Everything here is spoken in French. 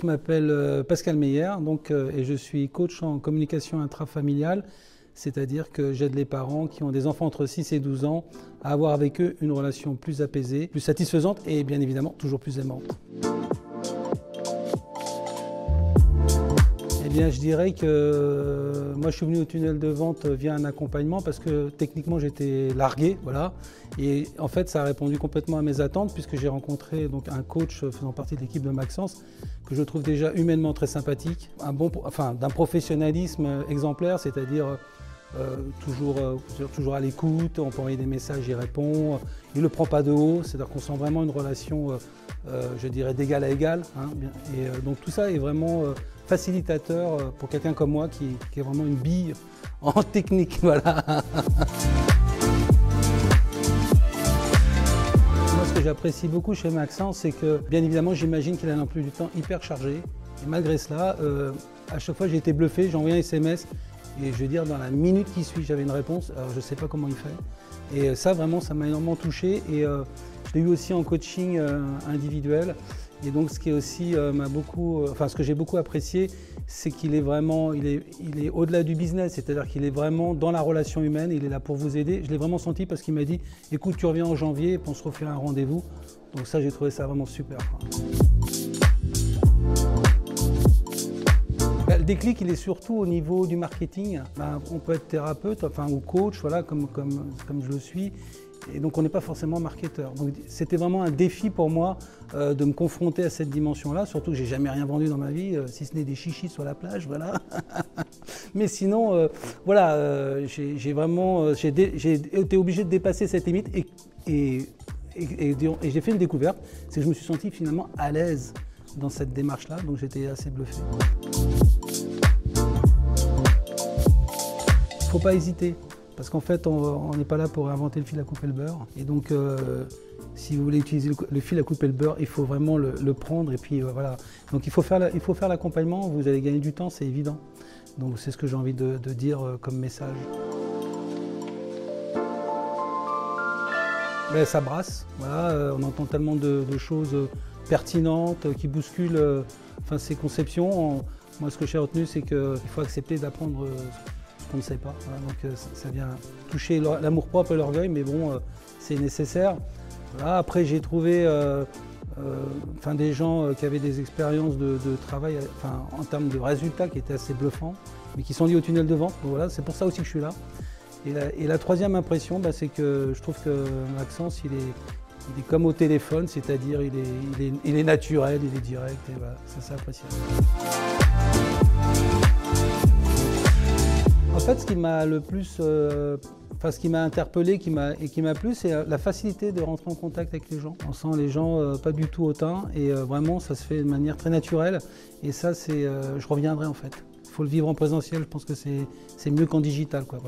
Je m'appelle euh, Pascal Meyer euh, et je suis coach en communication intrafamiliale, c'est-à-dire que j'aide les parents qui ont des enfants entre 6 et 12 ans à avoir avec eux une relation plus apaisée, plus satisfaisante et bien évidemment toujours plus aimante. Eh bien, je dirais que euh, moi, je suis venu au tunnel de vente via un accompagnement parce que techniquement, j'étais largué, voilà. Et en fait, ça a répondu complètement à mes attentes puisque j'ai rencontré donc un coach faisant partie de l'équipe de Maxence que je trouve déjà humainement très sympathique, un bon, enfin, d'un professionnalisme exemplaire, c'est-à-dire euh, toujours, euh, toujours à l'écoute, on peut envoyer des messages, il répond, il ne le prend pas de haut, c'est-à-dire qu'on sent vraiment une relation, je dirais, d'égal à égal. Hein, et donc tout ça est vraiment facilitateur euh, pour quelqu'un comme moi qui, est vraiment une bille en technique. Voilà. Moi, ce que j'apprécie beaucoup chez Maxence, c'est que, bien évidemment, j'imagine qu'il a un emploi du temps hyper chargé. Et malgré cela, euh, à chaque fois, j'ai été bluffé, j'ai envoyé un SMS. Et je veux dire, dans la minute qui suit, j'avais une réponse. Alors, je ne sais pas comment il fait. Et ça, vraiment, ça m'a énormément touché. Et euh, je l'ai eu aussi en coaching individuel. Et donc, ce qui aussi euh, m'a beaucoup, euh, enfin, ce que j'ai beaucoup apprécié, c'est qu'il est vraiment, il est, il est au-delà du business, c'est-à-dire qu'il est vraiment dans la relation humaine. Il est là pour vous aider. Je l'ai vraiment senti parce qu'il m'a dit, écoute, tu reviens en janvier, et on se refait un rendez-vous. Donc ça, j'ai trouvé ça vraiment super. Déclic, il est surtout au niveau du marketing. Bah, on peut être thérapeute, enfin, ou coach, voilà, comme, comme, comme je le suis. Et donc on n'est pas forcément marketeur. Donc c'était vraiment un défi pour moi euh, de me confronter à cette dimension-là, surtout que j'ai jamais rien vendu dans ma vie, euh, si ce n'est des chichis sur la plage, voilà. Mais sinon, euh, voilà, j'ai vraiment, j'ai été obligé de dépasser cette limite et, et j'ai fait une découverte, c'est que je me suis senti finalement à l'aise dans cette démarche-là, donc j'étais assez bluffé. Faut pas hésiter. Parce qu'en fait, on n'est pas là pour inventer le fil à couper le beurre. Et donc, euh, si vous voulez utiliser le, fil à couper le beurre, il faut vraiment le, prendre. Et puis euh, voilà. Donc il faut faire l'accompagnement. Vous allez gagner du temps, c'est évident. Donc c'est ce que j'ai envie de, dire euh, comme message. Mais ça brasse. Voilà, on entend tellement de, choses pertinentes qui bousculent enfin, ces conceptions. Moi, ce que j'ai retenu, c'est qu'il faut accepter d'apprendre on ne sait pas. donc euh, ça, vient toucher l'amour-propre et l'orgueil, mais bon, euh, c'est nécessaire. après, j'ai trouvé euh, des gens qui avaient des expériences de, travail en termes de résultats qui étaient assez bluffants, mais qui sont liés au tunnel de vente. voilà, c'est pour ça aussi que je suis là. Et la, troisième impression, bah, c'est que je trouve que Maxence, il est, comme au téléphone, c'est-à-dire il est, il, est, naturel, il est direct, et ça c'est appréciable. En fait, ce qui m'a le plus, euh, enfin ce qui m'a interpellé et qui m'a plu, c'est la facilité de rentrer en contact avec les gens. On sent les gens euh, pas du tout hautain et euh, vraiment ça se fait de manière très naturelle. Et ça, c'est, je reviendrai en fait. Il faut le vivre en présentiel, je pense que c'est, mieux qu'en digital. Quoi.